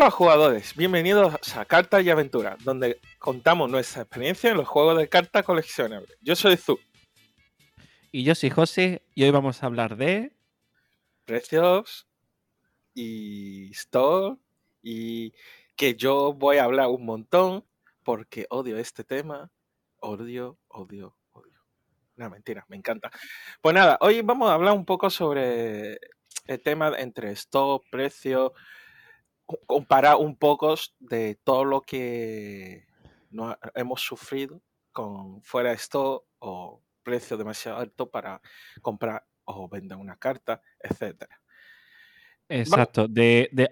Hola jugadores, bienvenidos a Cartas y Aventuras, donde contamos nuestra experiencia en los juegos de cartas coleccionables. Yo soy Zu. Y yo soy José y hoy vamos a hablar de... Precios y store y que yo voy a hablar un montón porque odio este tema. Odio, odio, odio. No, mentira, me encanta. Pues nada, hoy vamos a hablar un poco sobre el tema entre stock, precio, comparar un poco de todo lo que hemos sufrido con fuera de stock o precio demasiado alto para comprar o vender una carta, etcétera. Exacto.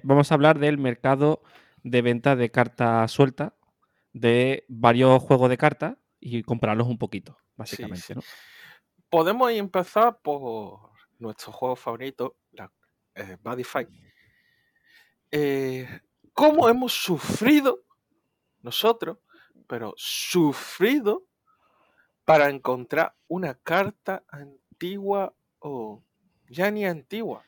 Vamos, a hablar del mercado de venta de cartas suelta de varios juegos de cartas y comprarlos un poquito, básicamente. Podemos empezar por nuestro juego favorito, la eh, Fight eh, cómo hemos sufrido nosotros, pero sufrido para encontrar una carta antigua o ya ni antigua,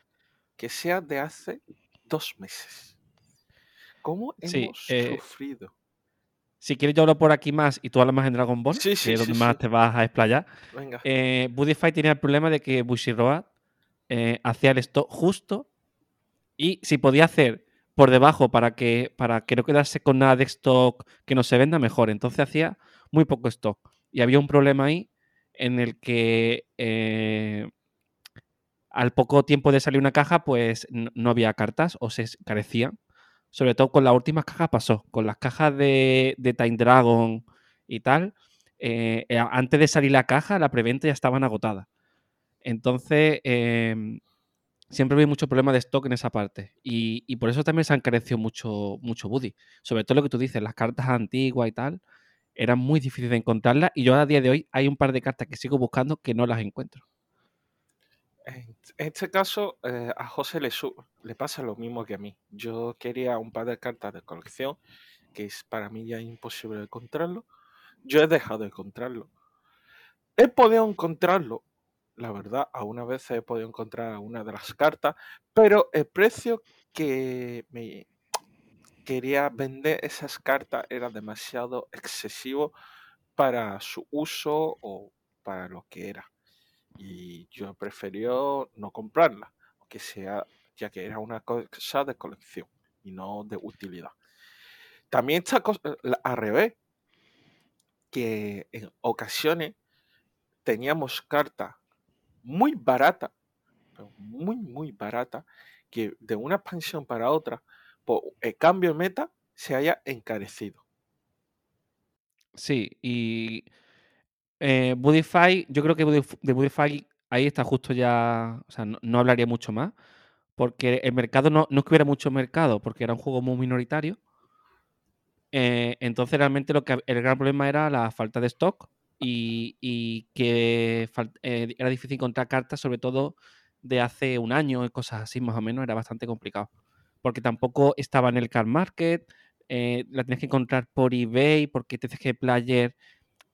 que sea de hace dos meses. ¿Cómo hemos eh, sufrido? Si quieres, yo hablo por aquí más y tú hablas más en Dragon Ball, que es donde más te vas a explayar. Venga. Eh, Budify tenía el problema de que Bushiroad eh, hacía el stock justo y si podía hacer por debajo para que, para que no quedase con nada de stock que no se venda mejor. Entonces hacía muy poco stock. Y había un problema ahí en el que eh, al poco tiempo de salir una caja, pues no, había cartas o se carecían. Sobre todo con las últimas cajas pasó. Con las cajas de, de Time Dragon y tal, eh, eh, antes de salir la caja, la preventa ya estaban agotadas. Entonces, em, siempre había mucho problema de stock en esa parte. Y, por eso también se han encarecido mucho, mucho Buddy. Sobre todo lo que tú dices, las cartas antiguas y tal, eran muy difíciles de encontrarlas. Y yo a día de hoy hay un par de cartas que sigo buscando que no las encuentro. En este caso, eh, a José le, le pasa lo mismo que a mí. Yo quería un par de cartas de colección, que es para mí ya imposible encontrarlo. Yo he dejado de encontrarlo. He podido encontrarlo la verdad, a una vez he podido encontrar una de las cartas, pero el precio que me quería vender esas cartas era demasiado excesivo para su uso o para lo que era. Y yo preferió no comprarla, que sea, ya que era una cosa de colección y no de utilidad. También está al revés, que en ocasiones teníamos cartas muy barata, muy, muy barata, que de una expansión para otra, por el cambio de meta, se haya encarecido. Sí, y eh, Budify, yo creo que de Budify ahí está justo ya, o sea, no, hablaría mucho más, porque el mercado no, no es que hubiera mucho mercado, porque era un juego muy minoritario. Eh, entonces realmente lo que el gran problema era la falta de stock y, que eh, era difícil encontrar cartas, sobre todo de hace un año y cosas así, más o menos, era bastante complicado. Porque tampoco estaba en el car market, eh, la tenías que encontrar por eBay, porque TCG Player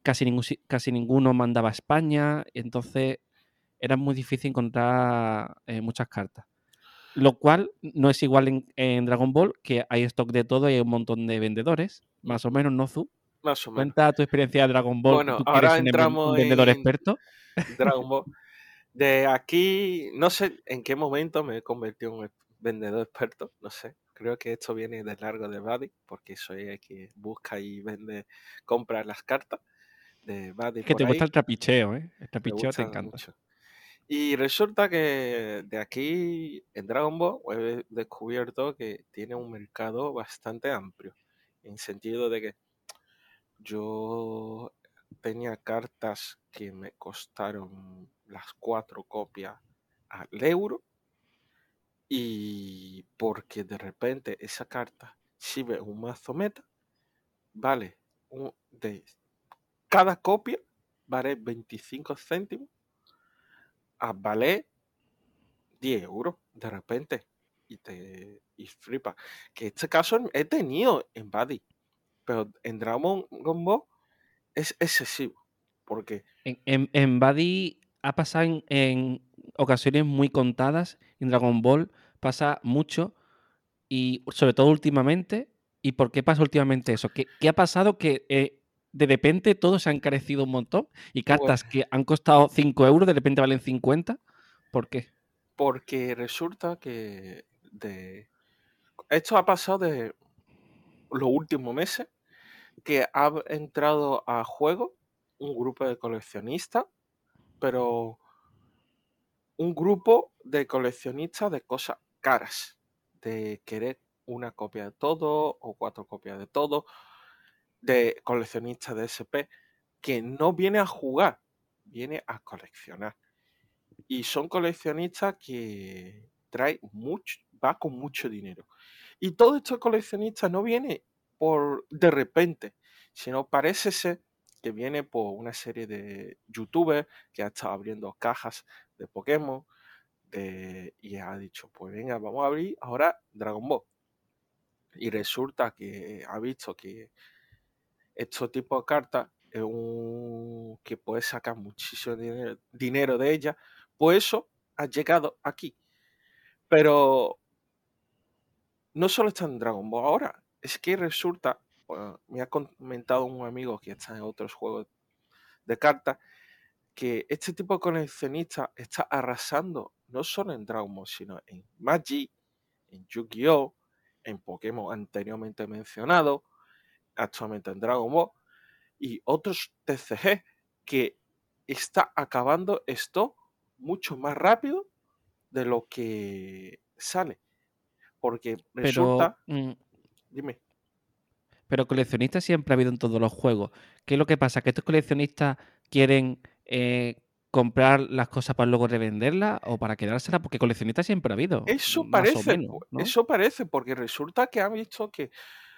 casi, ningún, casi ninguno mandaba a España, entonces era muy difícil encontrar eh, muchas cartas. Lo cual no es igual en, en, Dragon Ball, que hay stock de todo y hay un montón de vendedores, más o menos, ¿no, Zu? Más o menos. Cuenta tu experiencia de Dragon Ball. Bueno, ahora entramos un vendedor experto. Dragon Ball. De aquí, no sé en qué momento me he convertido en un vendedor experto, no sé. Creo que esto viene de largo de Buddy, porque soy el que busca y vende, compra las cartas de Buddy. que te gusta el trapicheo, ¿eh? El trapicheo te encanta. Y resulta que de aquí en Dragon Ball he descubierto que tiene un mercado bastante amplio, en sentido de que yo tenía cartas que me costaron las cuatro copias al euro y porque de repente esa carta sirve un mazo meta, vale, de cada copia vale 25 céntimos a vale 10 euros de repente y te y flipa. Que este caso he tenido en Buddy pero en Dragon Ball es excesivo. Porque. En, en, en Buddy ha pasado en, ocasiones muy contadas. En Dragon Ball pasa mucho Y sobre todo últimamente. ¿Y por qué pasa últimamente eso? ¿Qué, ha pasado que eh, de repente todo se ha encarecido un montón y pues cartas que han costado 5 euros de repente valen 50? ¿Por qué? Porque resulta que de... esto ha pasado de los últimos meses que ha entrado a juego un grupo de coleccionistas, pero un grupo de coleccionistas de cosas caras, de querer una copia de todo o cuatro copias de todo, de coleccionistas de SP, que no viene a jugar, viene a coleccionar. Y son coleccionistas que trae mucho, va con mucho dinero. Y todo estos coleccionistas no viene por de repente, sino parece ser que viene por una serie de youtubers que ha estado abriendo cajas de Pokémon y ha dicho, pues venga, vamos a abrir ahora Dragon Ball. Y resulta que ha visto que este tipo de cartas es un que puede sacar muchísimo dinero, de ella, pues eso ha llegado aquí. Pero no solo está en Dragon Ball ahora, es que resulta, me ha comentado un amigo que está en otros juegos de cartas, que este tipo de coleccionista está arrasando no solo en Dragon Ball, sino en Magic, en Yu-Gi-Oh!, en Pokémon anteriormente mencionado, actualmente en Dragon Ball, y otros TCG que está acabando esto mucho más rápido de lo que sale. Porque resulta. Mm, dime. Pero coleccionistas siempre ha habido en todos los juegos. ¿Qué es lo que pasa? ¿Que estos coleccionistas quieren eh, comprar las cosas para luego revenderlas o para quedárselas? Porque coleccionistas siempre ha habido. Eso parece, eso parece, porque resulta que han visto que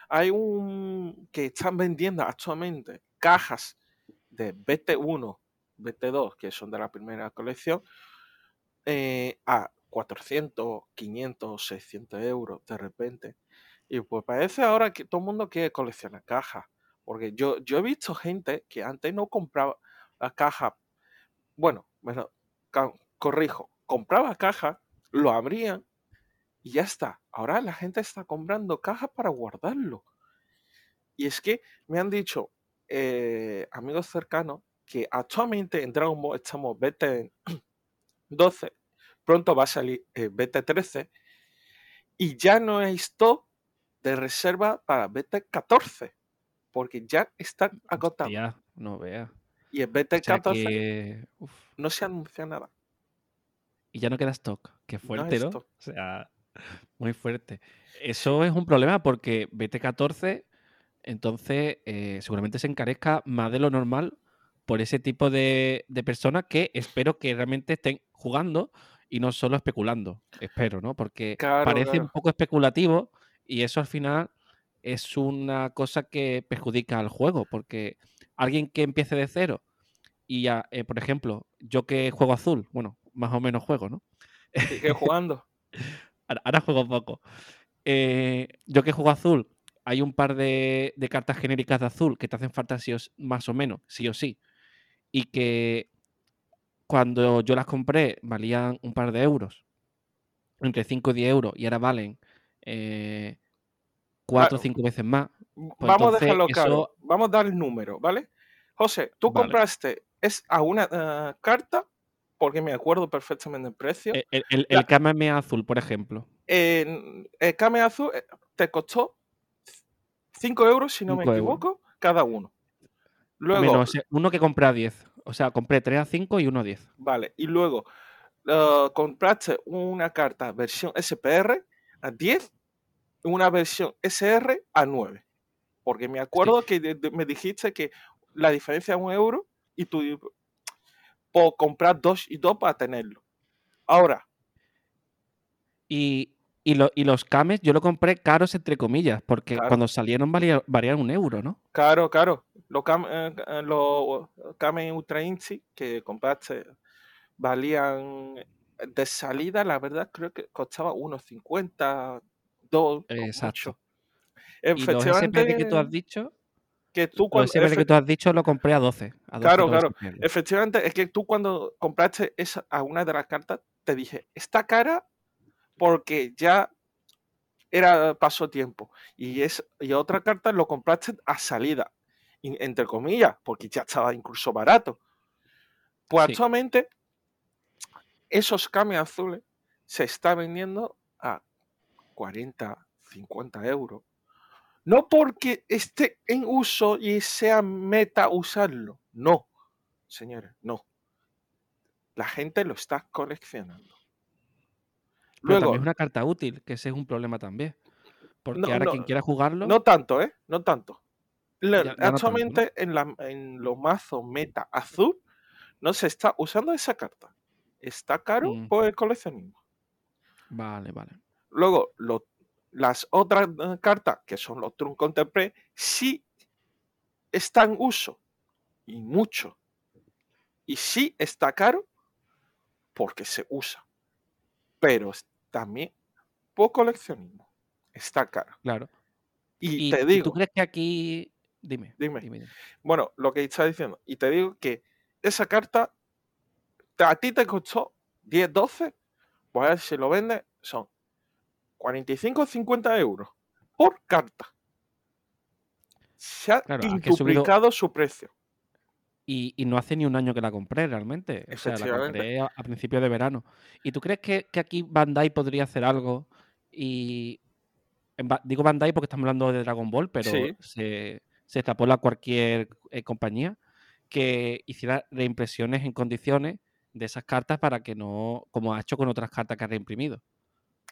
hay un que están vendiendo actualmente cajas de BT1, BT2, que son de la primera colección, eh, a 400, 500, 600 euros de repente. Y pues parece ahora que todo el mundo quiere coleccionar cajas. Porque yo, yo he visto gente que antes no compraba la caja. Bueno, bueno, corrijo, compraba caja, lo abrían y ya está. Ahora la gente está comprando cajas para guardarlo. Y es que me han dicho eh, amigos cercanos que actualmente en Dragon Ball estamos BT 12 pronto va a salir eh, BT13 y ya no hay stock de reserva para BT14 porque ya está agotado. Ya, no vea. Y el BT14 no se anuncia nada. Y ya no queda stock. Qué fuerte, ¿no? O sea, muy fuerte. Eso es un problema porque BT14 entonces eh, seguramente se encarezca más de lo normal por ese tipo de, de personas que espero que realmente estén jugando y no solo especulando, espero, ¿no? Porque parece un poco especulativo y eso al final es una cosa que perjudica al juego, porque alguien que empiece de cero y ya, eh, por ejemplo, yo que juego azul, bueno, más o menos juego, ¿no? ¿Qué jugando? ahora, juego poco. Eh, yo que juego azul, hay un par de, de, cartas genéricas de azul que te hacen falta sí o, más o menos, sí o sí. Y que cuando yo las compré valían un par de euros, entre 5 y 10 euros, y ahora valen 4 eh, o 5 veces más. Pues vamos a dejarlo claro, vamos a dar el número, ¿vale? José, tú compraste es a una eh, carta, porque me acuerdo perfectamente el precio. El, el, el KMM azul, por ejemplo. el KMM azul eh, te costó 5 euros, si no me equivoco, cada uno. Luego, uno que compré a 10. O sea, compré 3 a 5 y 1 a 10. Vale, y luego uh, compraste una carta versión SPR a 10 y una versión SR a 9. Porque me acuerdo que me dijiste que la diferencia es un euro y tú por comprar dos y dos para tenerlo. Ahora. Y, y, los cames yo lo compré caros entre comillas, porque cuando salieron valían un euro, ¿no? Claro, claro. Los cames eh, eh, lo, Ultra Inci que compraste valían de salida, la verdad creo que costaba unos 50, 2, Exacto. Efectivamente, ¿Y los que tú has dicho? Que tú cuando, que tú has dicho lo compré a 12. claro, claro. Efectivamente, es que tú cuando compraste esa, a una de las cartas, te dije, esta cara porque ya era paso tiempo. Y, es, y otra carta lo compraste a salida, entre comillas, porque ya estaba incluso barato. Pues actualmente esos cambios azules se están vendiendo a 40, 50 euros. No porque esté en uso y sea meta usarlo. No, señores, no. La gente lo está coleccionando. Luego, también es una carta útil, que ese es un problema también. Porque ahora quien quiera jugarlo. No tanto, ¿eh? No tanto. actualmente En, la, en los mazos meta azul no se está usando esa carta. Está caro mm. por el coleccionismo. Vale, vale. Luego, las otras eh, cartas, que son los Trunk Contemplé, sí están en uso. Y mucho. Y sí está caro porque se usa. Pero también por coleccionismo. Está caro. Claro. Y, te digo. ¿Tú crees que aquí. Dime, dime. Bueno, lo que está diciendo. Y te digo que esa carta a ti te costó 10, 12. Pues a ver si lo vende, son 45 o 50 euros por carta. Se ha duplicado su precio. Y, no hace ni un año que la compré realmente. O sea, la compré a, principios de verano. ¿Y tú crees que, aquí Bandai podría hacer algo? Y digo Bandai porque estamos hablando de Dragon Ball, pero se, se extrapola a cualquier eh, compañía que hiciera reimpresiones en condiciones de esas cartas para que no, como ha hecho con otras cartas que ha reimprimido.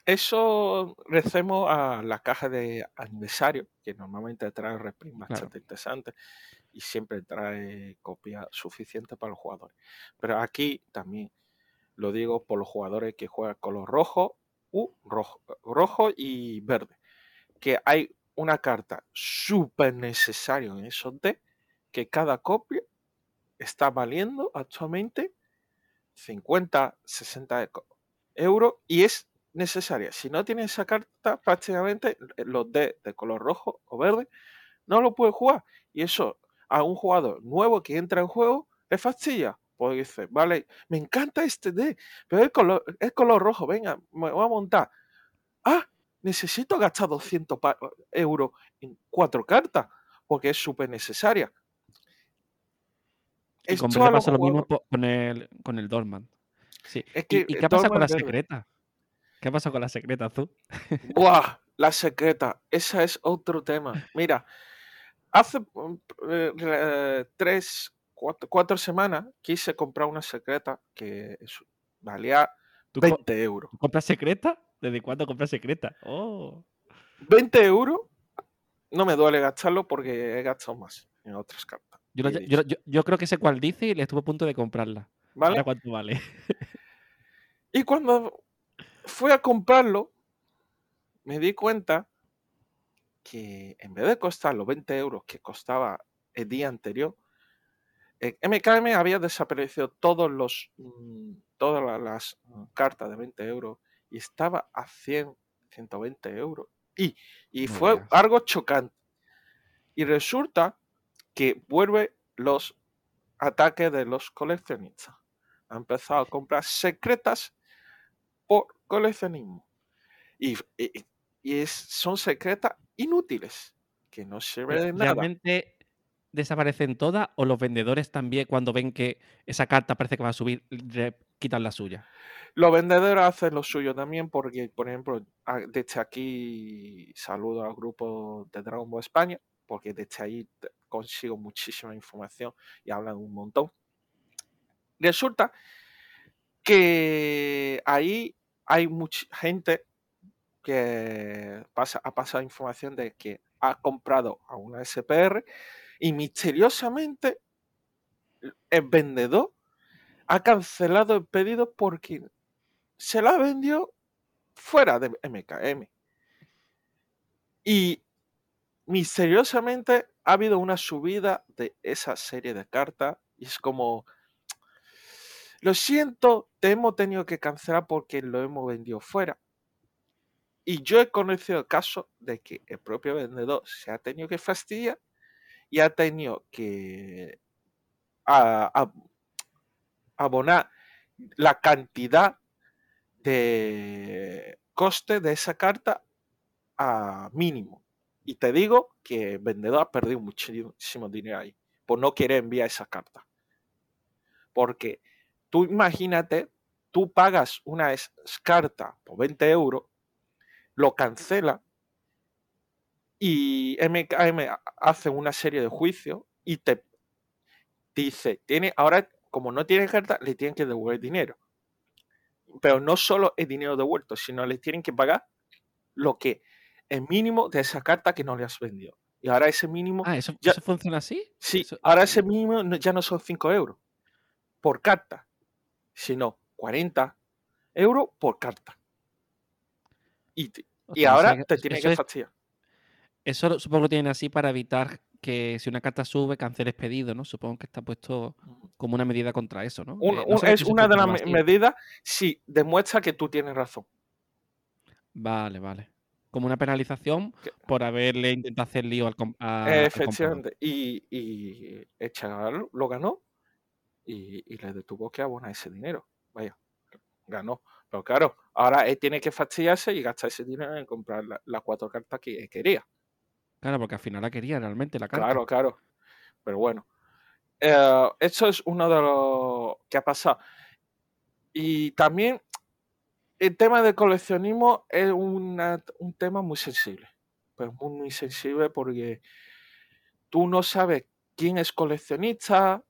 Eso recemos a la caja de aniversario, que normalmente trae reprint bastante interesante y siempre trae copia suficiente para los jugadores. Pero aquí también lo digo por los jugadores que juegan color rojo, u rojo, rojo y verde. Que hay una carta súper necesaria en esos D, que cada copia está valiendo actualmente 50, 60 euros y es necesaria. Si no tiene esa carta, prácticamente eh, los D de color rojo o verde no lo puede jugar. Y eso a un jugador nuevo que entra en juego le fastidia. Pues dice, vale, me encanta este D, pero es color, es color rojo, venga, me voy a montar. Ah, necesito gastar 200 euros en cuatro cartas, porque es súper necesaria. Y con pasa lo mismo con el, con el Dorman. Sí. ¿Y, qué ha pasado con la secreta? ¿Qué ha pasado con la secreta, tú? ¡Buah! La secreta. Ese es otro tema. Mira, hace eh, tres, cuatro, semanas quise comprar una secreta que valía 20 euros. ¿Compras secreta? ¿Desde cuándo compras secreta? Oh. 20 euros. No me duele gastarlo porque he gastado más en otras cartas. Yo, creo que sé cuál dice y le estuve a punto de comprarla. ¿Vale? cuánto vale? y cuando fui a comprarlo, me di cuenta que en vez de costar los 20 euros que costaba el día anterior, MKM había desaparecido todos los, mm, todas las cartas de 20 euros y estaba a 100, 120 euros. Y, y fue algo chocante. Y resulta que vuelve los ataques de los coleccionistas. Ha empezado a comprar secretas por coleccionismo. Y, y, son secretas inútiles, que no sirven de nada. ¿Realmente desaparecen todas o los vendedores también cuando ven que esa carta parece que va a subir, quitan la suya? Los vendedores hacen lo suyo también porque, por ejemplo, desde aquí saludo al grupo de Dragon Ball España, porque desde ahí consigo muchísima información y hablan un montón. Resulta que ahí hay mucha gente que pasa, ha pasado información de que ha comprado a una SPR y misteriosamente el vendedor ha cancelado el pedido porque se la vendió fuera de MKM. Y misteriosamente ha habido una subida de esa serie de cartas y es como, lo siento, te hemos tenido que cancelar porque lo hemos vendido fuera. Y yo he conocido el caso de que el propio vendedor se ha tenido que fastidiar y ha tenido que abonar la cantidad de coste de esa carta a mínimo. Y te digo que el vendedor ha perdido muchísimo dinero ahí por no querer enviar esa carta. Porque tú imagínate, tú pagas una carta por 20 euros, lo cancela y MKM hace una serie de juicios y te dice, tiene, ahora como no tiene carta, le tienen que devolver dinero. Pero no solo el dinero devuelto, sino le tienen que pagar lo que el mínimo de esa carta que no le has vendido. Y ahora ese mínimo. Ah, ¿eso, ya, funciona así? Sí, ahora ese mínimo ya no son 5 euros por carta, sino 40 euros por carta. Y, y ahora te tiene que fastidiar. Eso supongo que tienen así para evitar que si una carta sube, canceles pedido, ¿no? Supongo que está puesto como una medida contra eso, ¿no? Eh, es una de las medidas si demuestra que tú tienes razón. Vale, vale como una penalización por haberle intentado hacer lío al, a, Efectivamente. y, y, el chaval lo ganó y, le detuvo que abonar ese dinero. Vaya, ganó. Pero claro, ahora él tiene que fastidiarse y gastar ese dinero en comprar las cuatro cartas que quería. Claro, porque al final la quería realmente la carta. Claro, claro. Pero bueno. Eh, eso es uno de los que ha pasado. Y también el tema de coleccionismo es un tema muy sensible. Pues muy, muy sensible porque tú no sabes quién es coleccionista,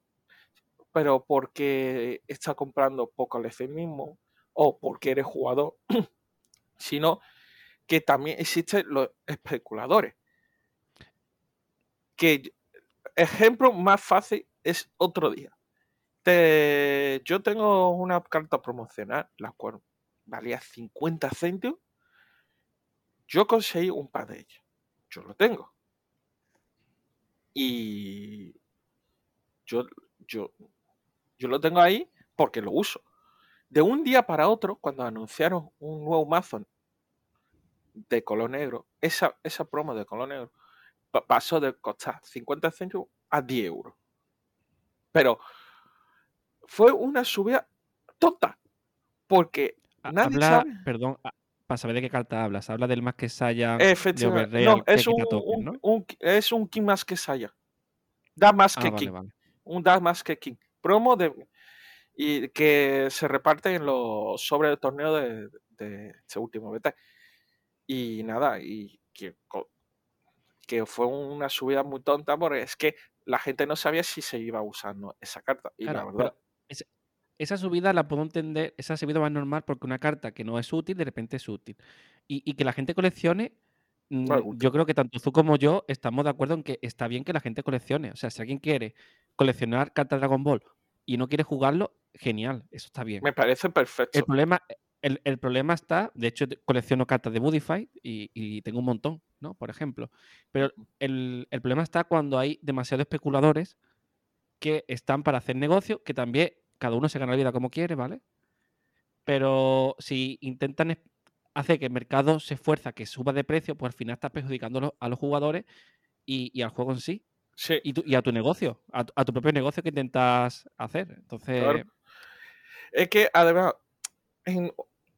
pero porque está comprando por coleccionismo o porque eres jugador, sino que también existen los especuladores. Que ejemplo más fácil es otro día. yo tengo una carta promocional, la cual valía 50 céntimos, yo conseguí un par de ellas. Yo lo tengo. Y yo, yo, yo lo tengo ahí porque lo uso. De un día para otro, cuando anunciaron un nuevo mazo de color negro, esa, esa promo de color negro pasó de costar 50 céntimos a 10 euros. Pero fue una subida tonta. Porque habla, perdón, para saber de qué carta hablas, habla del más que Saya. Efectivamente. no, es un, un, es un King más que Saya. Da más ah, que King. Un da más que King. Promo de y que se reparte en los sobre el torneo de, de este último beta. Y nada, y que, que fue una subida muy tonta porque es que la gente no sabía si se iba usando esa carta. Y la verdad esa subida la puedo entender, esa subida va normal porque una carta que no es útil, de repente es útil. Y, que la gente coleccione, mm, yo creo que tanto tú como yo estamos de acuerdo en que está bien que la gente coleccione. O sea, si alguien quiere coleccionar cartas Dragon Ball y no quiere jugarlo, genial, eso está bien. Me parece perfecto. El problema, el, problema está, de hecho, colecciono cartas de Budify y, tengo un montón, ¿no? Por ejemplo. Pero el, el problema está cuando hay demasiados especuladores que están para hacer negocio, que también cada uno se gana la vida como quiere, ¿vale? Pero si intentan hacer que el mercado se esfuerza que suba de precio, pues al final estás perjudicando a los jugadores y, al juego en sí. Sí. Y, a tu negocio, a, tu propio negocio que intentas hacer. Entonces. Es que además,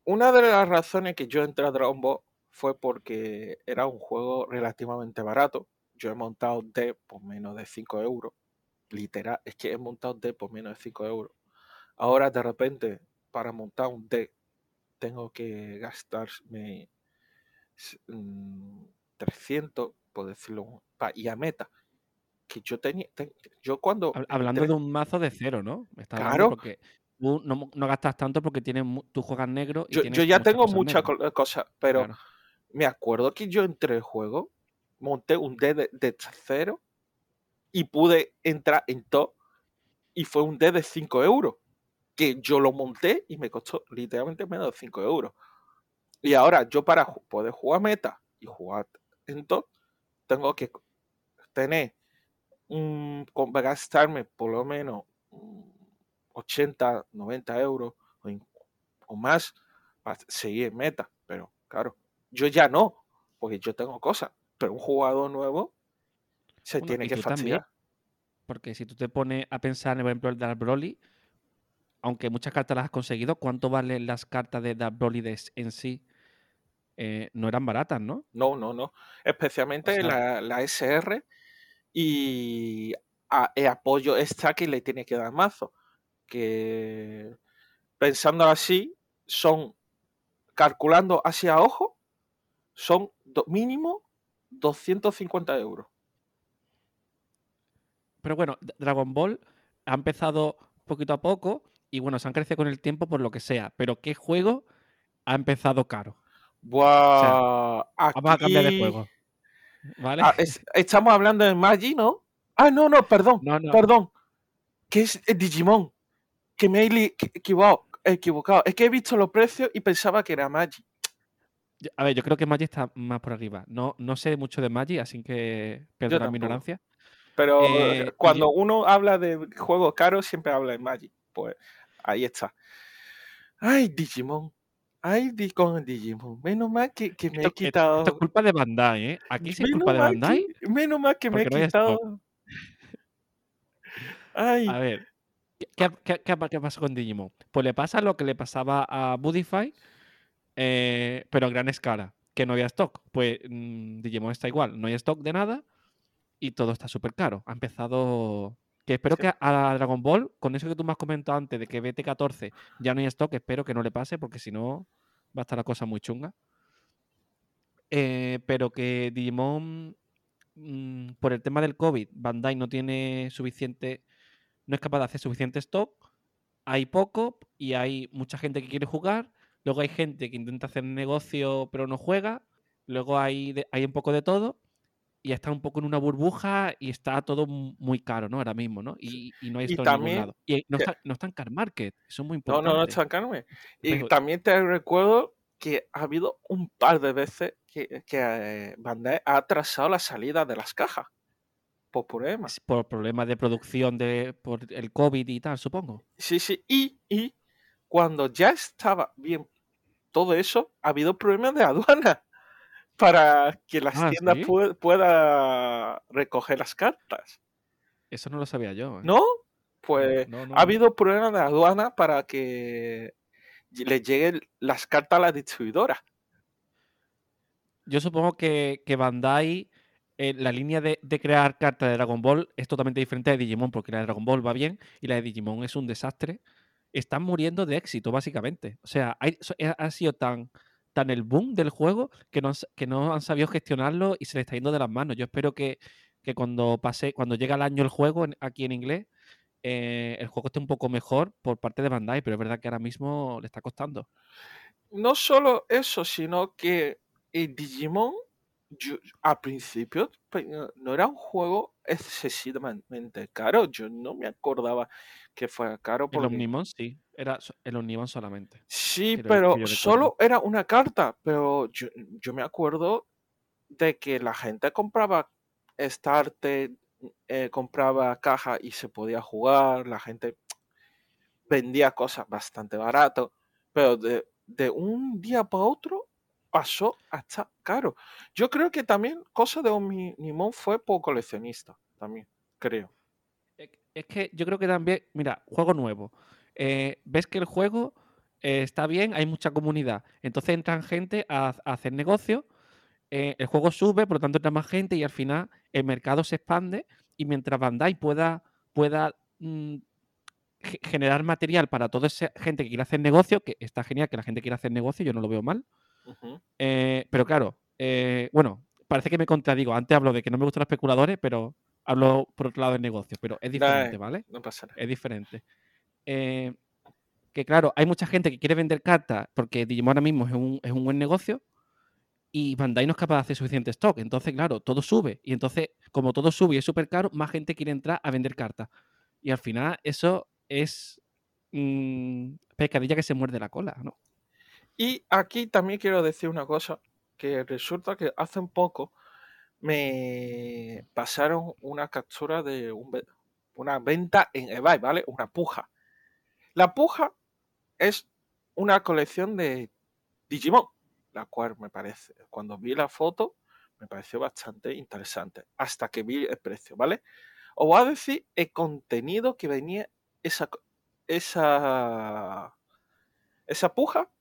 una de las razones que yo entré a Dragon Ball fue porque era un juego relativamente barato. Yo he montado D por menos de 5 euros. Literal, es que he montado D por menos de 5 euros. Ahora de repente, para montar un deck, tengo que gastarme 300, mm, por decirlo, y a meta. Que yo tenía, yo cuando... Hablando de un mazo de cero, ¿no? claro. Porque tú no, gastas tanto porque tienes, tú juegas negro. Y yo, yo ya tengo muchas cosas, pero me acuerdo que yo entré el juego, monté un D de, de cero y pude entrar en top y fue un D de 5 euros que yo lo monté y me costó literalmente menos de 5 euros. Y ahora yo para poder jugar meta y jugar en top, tengo que tener un, gastarme por lo menos 80, 90 euros o, más para seguir meta. Pero claro, yo ya no, porque yo tengo cosas. Pero un jugador nuevo se tiene que fastidiar. porque si tú te pones a pensar, por ejemplo, el de Broly, aunque muchas cartas las has conseguido, ¿cuánto valen las cartas de Dark Broly en sí? eh, no eran baratas, ¿no? No, no, no. Especialmente la, la, SR y el apoyo extra que le tiene que dar mazo. Que pensando así, son, calculando hacia ojo, son mínimo 250 euros. Pero bueno, Dragon Ball ha empezado poquito a poco y bueno, se han crecido con el tiempo por lo que sea. Pero ¿qué juego ha empezado caro? Buah, Vamos a cambiar de juego. ¿Vale? Ah, estamos hablando de Magi, ¿no? Ah, no, no, perdón. Perdón. Que es Digimon. Que me he equivocado, equivocado. Es que he visto los precios y pensaba que era Magi. A ver, yo creo que Magi está más por arriba. No, no sé mucho de Magi, así que perdona mi ignorancia. Pero eh, cuando uno habla de juegos caros, siempre habla de Magic. Pues ahí está. Ay, Digimon. Ay, con Digimon. Menos mal que, me he quitado. Esto, es culpa de Bandai, ¿eh? Aquí sí es culpa de Bandai. menos mal que me he quitado. Ay. A ver. ¿qué, qué, qué, pasa con Digimon? Pues le pasa lo que le pasaba a Budify, eh, pero a gran escala, que no había stock. Pues mm, Digimon está igual, no hay stock de nada y todo está súper caro. Ha empezado. Que espero que a Dragon Ball, con eso que tú me has comentado antes de que BT14 ya no hay stock, espero que no le pase, porque si no va a estar la cosa muy chunga. Eh, pero que Digimon, mm, por el tema del COVID, Bandai no tiene suficiente, no es capaz de hacer suficiente stock. Hay poco y hay mucha gente que quiere jugar. Luego hay gente que intenta hacer negocio pero no juega. Luego hay, hay un poco de todo y está un poco en una burbuja y está todo muy caro, ¿no? Ahora mismo, ¿no? Y, no hay esto en ningún lado. Y no está, no está en Car Market, eso es muy importante. No, no, no está en Car Y también te recuerdo que ha habido un par de veces que, que eh, Bandai ha atrasado la salida de las cajas por problemas. Por problemas de producción de, por el COVID y tal, supongo. Sí, sí. Y, y cuando ya estaba bien todo eso, ha habido problemas de aduana para que las ah, tiendas pueda recoger las cartas. Eso no lo sabía yo. ¿eh? ¿No? Pues ha habido problemas de aduana para que le lleguen las cartas a la distribuidora. Yo supongo que, que Bandai, eh, la línea de, crear cartas de Dragon Ball es totalmente diferente de Digimon, porque la de Dragon Ball va bien y la de Digimon es un desastre. Están muriendo de éxito, básicamente. O sea, ha sido tan tan el boom del juego que no, que no han sabido gestionarlo y se le está yendo de las manos. Yo espero que, cuando pase, cuando llegue el año el juego aquí en inglés, eh, el juego esté un poco mejor por parte de Bandai, pero es verdad que ahora mismo le está costando. No solo eso, sino que el Digimon al principio pues, no era un juego excesivamente caro. Yo no me acordaba que fuera caro. Por el Omnimon sí, era el Omnimon solamente. Sí, pero solo era una carta. Pero yo, me acuerdo de que la gente compraba Starte, eh, compraba caja y se podía jugar. La gente vendía cosas bastante barato. Pero de, de un día para otro pasó hasta caro. Yo creo que también cosa de Omnimon fue por coleccionista, también, creo. Es que yo creo que también, mira, juego nuevo. Eh, ves que el juego eh, está bien, hay mucha comunidad. Entonces entran gente a, hacer negocio, eh, el juego sube, por lo tanto entra más gente y al final el mercado se expande y mientras Bandai pueda, pueda mm, generar material para toda esa gente que quiere hacer negocio, que está genial que la gente quiera hacer negocio, yo no lo veo mal, eh, pero claro, eh, bueno, parece que me contradigo. Antes hablo de que no me gustan los especuladores, pero hablo por otro lado del negocio. Pero es diferente, ¿vale? No pasa nada. Es diferente. Eh, que claro, hay mucha gente que quiere vender cartas porque Digimon ahora mismo es un, es un buen negocio y Bandai no es capaz de hacer suficiente stock. Entonces, claro, todo sube. Y entonces, como todo sube y es súper caro, más gente quiere entrar a vender cartas. Y al final, eso es mmm, pescadilla que se muerde la cola, ¿no? Y aquí también quiero decir una cosa, que resulta que hace un poco me pasaron una captura de una venta en eBay, ¿vale? Una puja. La puja es una colección de Digimon, la cual me parece, cuando vi la foto, me pareció bastante interesante, hasta que vi el precio, ¿vale? Os voy a decir el contenido que venía esa, esa, esa puja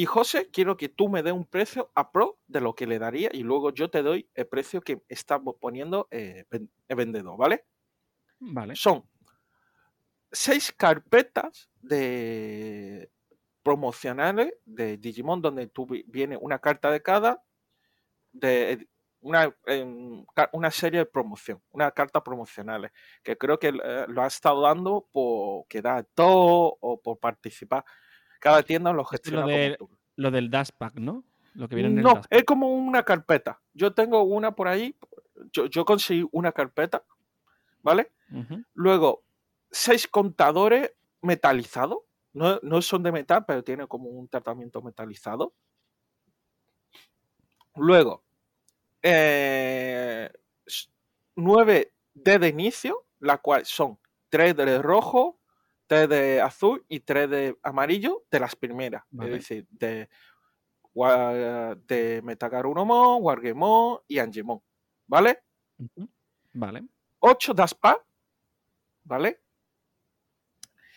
Y José, quiero que tú me des un precio a pro de lo que le daría y luego yo te doy el precio que está poniendo eh, el vendedor, ¿vale? Vale. Son seis carpetas de promocionales de Digimon donde tú viene una carta de cada de una, una serie de promoción, una carta promocionales, que creo que eh, lo ha estado dando por quedar todo o por participar. Cada tienda lo gestiona. Lo, lo del Dashpack, ¿no? Lo que viene no, es como una carpeta. Yo tengo una por ahí, yo, yo conseguí una carpeta, ¿vale? Luego, seis contadores metalizados. No, no, son de metal, pero tiene como un tratamiento metalizado. Luego, eh, nueve de inicio, la cual son tres de rojo, tres de azul y tres de amarillo de las primeras. Es decir, de, de Metagarunomon, Wargemon y Angemon. ¿Vale? Vale. 8 Daspa, ¿vale?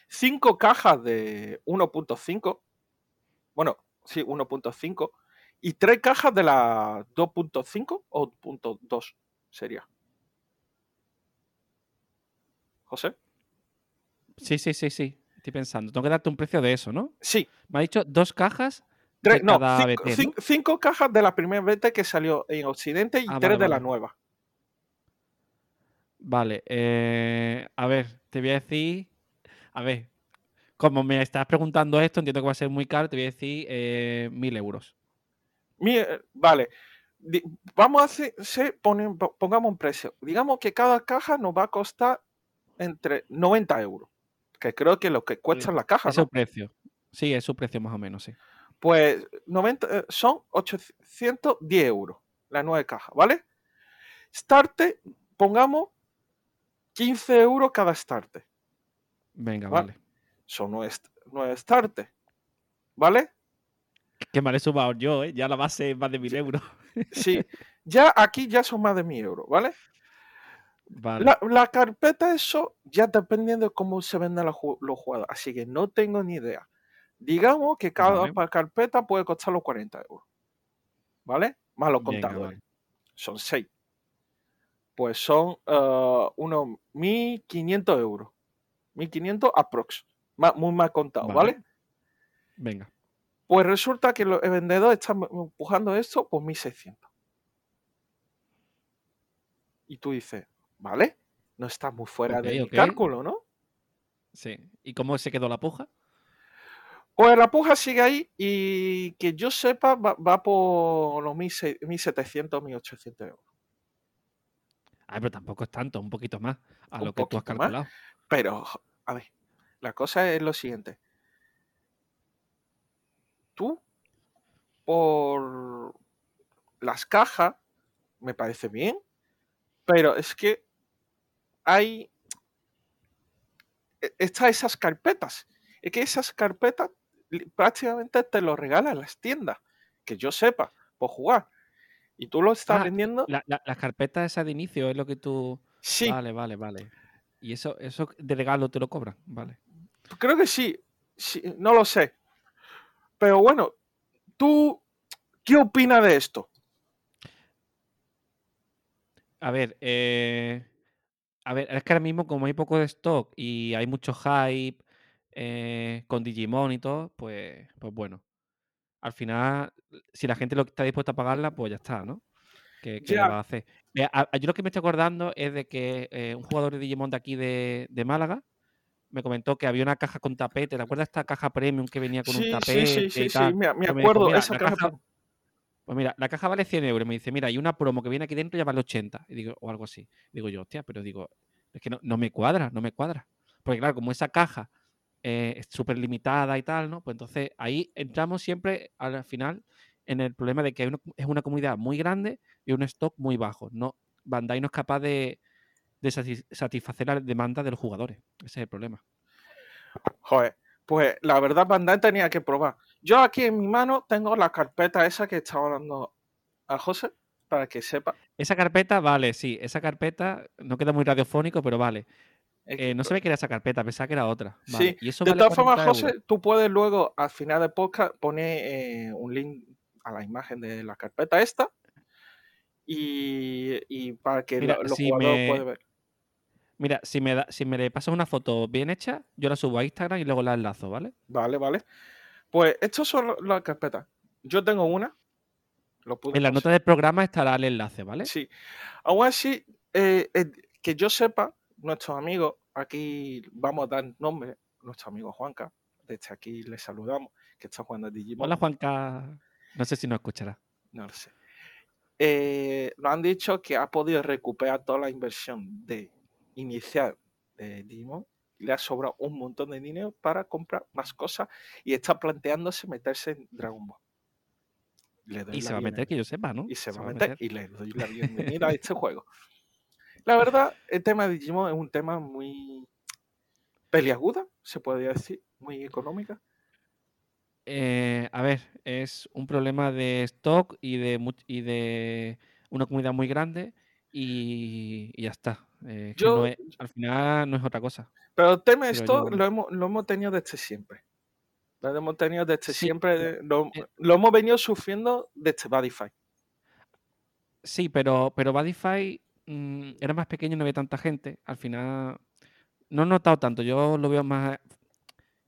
5 cajas de 1.5. Bueno, sí, 1.5 y tres cajas de la 2.5 o 2.2 sería. José. Sí, sí, sí, sí. Estoy pensando. Tengo que darte un precio de eso, ¿no? Sí. Me ha dicho dos cajas. Tres, no, cinco, cajas de la primera BT que salió en Occidente y ah, tres de la nueva. Vale. Eh, a ver, te voy a decir. A ver, como me estás preguntando esto, entiendo que va a ser muy caro, te voy a decir eh, mil euros vale, vamos a hacer, pongamos un precio. Digamos que cada caja nos va a costar entre 90 euros, que creo que lo que cuesta la caja. Es su precio. Sí, es su precio más o menos, sí. Pues 90, eh, son 810 euros la nueva caja, ¿vale? Starte, pongamos 15 euros cada starte. Venga, vale. Son nueve, starte, ¿vale? Que me he sumado yo, ¿eh? Ya la base es más de mil euros. Sí, ya aquí ya son más de mil euros, ¿vale? Vale. La, carpeta, eso, ya dependiendo de cómo se venden los, juegos. Así que no tengo ni idea. Digamos que cada carpeta puede costar los 40 euros. ¿Vale? Más los contadores. Son 6. Pues son uh, unos 1.500 euros. 1.500 aprox. muy mal contado, ¿vale? Venga. Pues resulta que el vendedor está empujando esto por 1600. Y tú dices, vale, no está muy fuera del cálculo, ¿no? Sí. ¿Y cómo se quedó la puja? Pues la puja sigue ahí y que yo sepa va, por los 1700, 1800 euros. Ah, pero tampoco es tanto, un poquito más a lo que tú has calculado. Pero, a ver, la cosa es lo siguiente tú por las cajas me parece bien, pero es que hay e, está esas carpetas. Es que esas carpetas prácticamente te lo regalan las tiendas, que yo sepa, por jugar. Y tú lo estás ah, vendiendo. las carpetas esas de inicio es lo que tú. Sí. Vale, vale, vale. Y eso, eso de regalo te lo cobran, vale. Creo que sí. sí no lo sé. Pero bueno, ¿tú qué opinas de esto? A ver, eh, a ver, es que ahora mismo como hay poco de stock y hay mucho hype eh, con Digimon y todo, pues, pues bueno. Al final, si la gente lo está dispuesta a pagarla, pues ya está, ¿no? ¿Qué, va a hacer? yo lo que me estoy acordando es de que eh, un jugador de Digimon de aquí de, de Málaga, me comentó que había una caja con tapete. ¿Te acuerdas esta caja premium que venía con un tapete? Sí, sí, sí, me, acuerdo. esa caja, Pues mira, la caja vale 100 euros. Me dice, mira, hay una promo que viene aquí dentro y ya vale 80. Y digo, o algo así. Digo yo, hostia, pero digo, es que no, me cuadra, no me cuadra. Porque claro, como esa caja eh, es súper limitada y tal, ¿no? Pues entonces ahí entramos siempre al final en el problema de que es una comunidad muy grande y un stock muy bajo. No, Bandai no es capaz de, de satisfacer la demanda de los jugadores. Ese es el problema. Joder, pues la verdad Bandai tenía que probar. Yo aquí en mi mano tengo la carpeta esa que estaba hablando a José, para que sepa. Esa carpeta, vale, sí, esa carpeta no queda muy radiofónico, pero vale. Eh, no se ve que era esa carpeta, pensaba que era otra. Sí, y eso de todas formas, José, tú puedes luego al final del podcast poner eh, un link a la imagen de la carpeta esta y, para que los jugadores puedan ver. Mira, si me, da, si me le pasas una foto bien hecha, yo la subo a Instagram y luego la enlazo, ¿vale? Vale, vale. Pues estas son las carpetas. Yo tengo una. en la nota del programa estará el enlace, ¿vale? Sí. Aún así, eh, que yo sepa, nuestros amigos, aquí vamos a dar nombre, nuestro amigo Juanca, desde aquí le saludamos, que está jugando a Digimon. Hola Juanca, no sé si nos escuchará. No lo sé. Eh, nos han dicho que ha podido recuperar toda la inversión de inicial de Digimon, le ha sobrado un montón de dinero para comprar más cosas y está planteándose meterse en Dragon Ball. y se va a meter, que yo sepa, ¿no? Y se, va, a meter, y le doy la bienvenida a este juego. La verdad, el tema de Digimon es un tema muy peliaguda, se podría decir, muy económica. Eh, a ver, es un problema de stock y de, y de una comunidad muy grande y, ya está. Eh, al final no es otra cosa. Pero el tema esto lo, hemos, lo hemos tenido desde siempre. Lo hemos tenido desde siempre. Lo, eh lo, hemos venido sufriendo desde Badify. Sí, pero, pero Badify Mm, era más pequeño y no había tanta gente. Al final, no he notado tanto. Yo lo veo más.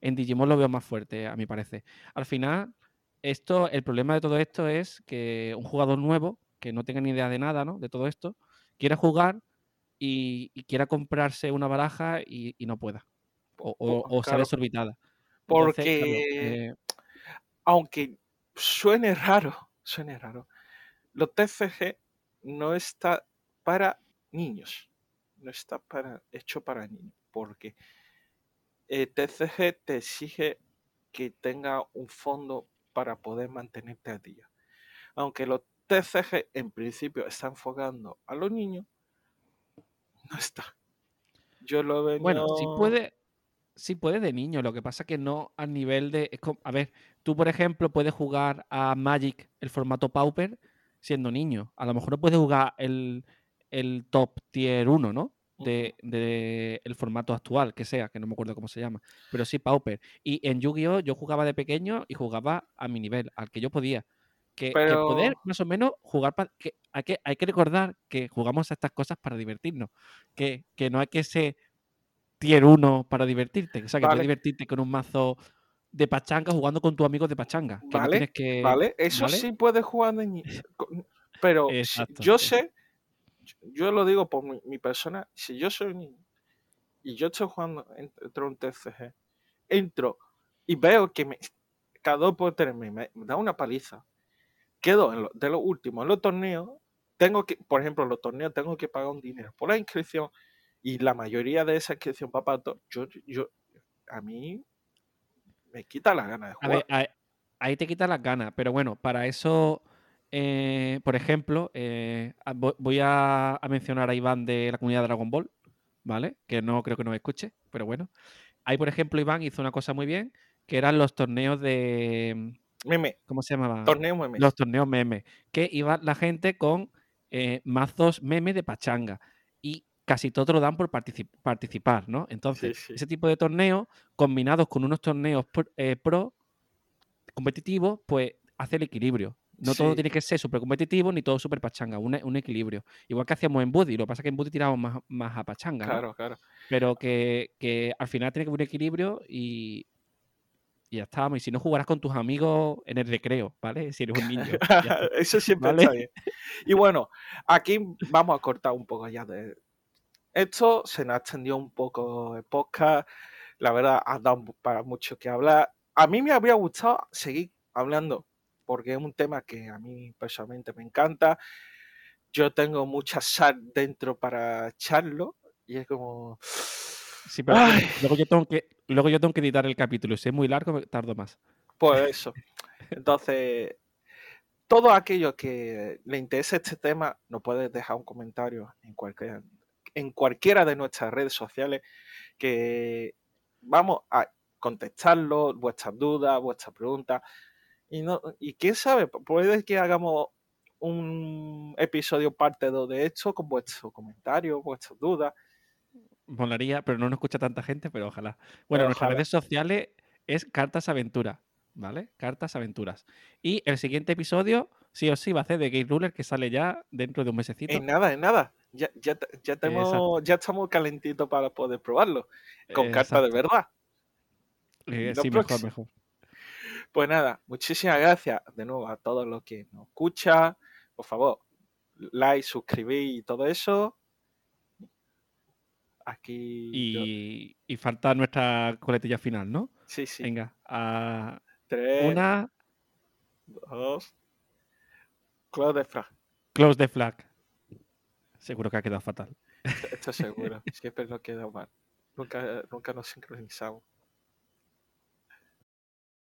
En Digimon lo veo más fuerte, a mi parecer. Al final, esto, el problema de todo esto es que un jugador nuevo, que no tenga ni idea de nada, ¿no? De todo esto, quiera jugar y, quiera comprarse una baraja y, no pueda. O, o, sea desorbitada. Porque, eh aunque suene raro, suene raro, los TCG no está para niños. No está para, hecho para niños. Porque el TCG te exige que tenga un fondo para poder mantenerte a día. Aunque los TCG en principio están enfocando a los niños, no está. Yo lo veo. Bueno, sí puede, sí puede de niño. Lo que pasa que no al nivel de. a ver, tú por ejemplo puedes jugar a Magic el formato Pauper siendo niño. A lo mejor no puedes jugar el, el top tier 1, ¿no? De, el formato actual, que sea, que no me acuerdo cómo se llama, pero sí Pauper. Y en Yu-Gi-Oh! yo jugaba de pequeño y jugaba a mi nivel, al que yo podía. Que, poder más o menos jugar para. Que hay, que hay que recordar que jugamos a estas cosas para divertirnos. Que, no hay que ser tier 1 para divertirte. O sea, que puedes divertirte con un mazo de pachanga jugando con tus amigos de pachanga. vale, vale, eso sí puedes jugar Pero yo sé yo lo digo por mi, persona, si yo soy un niño y yo estoy jugando entre un TCG, entro y veo que me, cada dos por tres me, da una paliza, quedo de lo último en los torneos, tengo que, por ejemplo, en los torneos tengo que pagar un dinero por la inscripción y la mayoría de esa inscripción, papá, yo, yo, a mí me quita la gana de jugar. ahí, ahí te quita las ganas, pero bueno, para eso eh, por ejemplo, eh, voy a, mencionar a Iván de la comunidad de Dragon Ball, ¿vale? Que no creo que nos escuche, pero bueno. Ahí, por ejemplo, Iván hizo una cosa muy bien, que eran los torneos de... Meme. ¿Cómo se llamaba? Torneos meme. Los torneos meme. Que iba la gente con eh, mazos meme de pachanga. Y casi todo lo dan por participar, ¿no? Entonces, ese tipo de torneos, combinados con unos torneos pro competitivos, pues hace el equilibrio. No todo tiene que ser súper competitivo ni todo súper pachanga, un, equilibrio. Igual que hacíamos en Buddy, lo que pasa es que en Buddy tiramos más, a pachanga. Claro, claro. Pero que, al final tiene que haber un equilibrio y, y ya estamos. Y si no jugarás con tus amigos en el recreo, ¿vale? Si eres un niño. Eso siempre está bien. Y bueno, aquí vamos a cortar un poco ya de. Esto se nos extendió un poco el podcast. La verdad, ha dado para mucho que hablar. A mí me habría gustado seguir hablando porque es un tema que a mí personalmente me encanta. Yo tengo mucha sal dentro para echarlo y es como... Sí, pero luego yo, tengo que, luego yo tengo que editar el capítulo. Si es muy largo, tardo más. Pues eso. Entonces, todo aquello que le interese este tema, nos puedes dejar un comentario en, cualquier, en cualquiera de nuestras redes sociales que vamos a contestarlo, vuestras dudas, vuestras preguntas. Y, no, y quién sabe, puede que hagamos un episodio parte 2 de esto con vuestros comentarios, vuestras dudas. Molaría, pero no nos escucha tanta gente, pero ojalá. Bueno, nuestras redes sociales es Cartas Aventura, ¿vale? Cartas Aventuras. Y el siguiente episodio, sí o sí, va a ser de Game Ruler, que sale ya dentro de un mesecito. En nada, en nada. Ya, ya, ya, tenemos, ya estamos calentitos para poder probarlo. Con cartas de verdad. Eh, sí, mejor, mejor. Pues nada, muchísimas gracias de nuevo a todos los que nos escuchan. Por favor, like, suscribir y todo eso. Aquí. Y, falta nuestra coletilla final, ¿no? Sí, sí. Venga, a. Tres. Una. Dos. Close the flag. Close the flag. Seguro que ha quedado fatal. Esto seguro. Siempre nos queda mal. Nunca, nunca nos sincronizamos.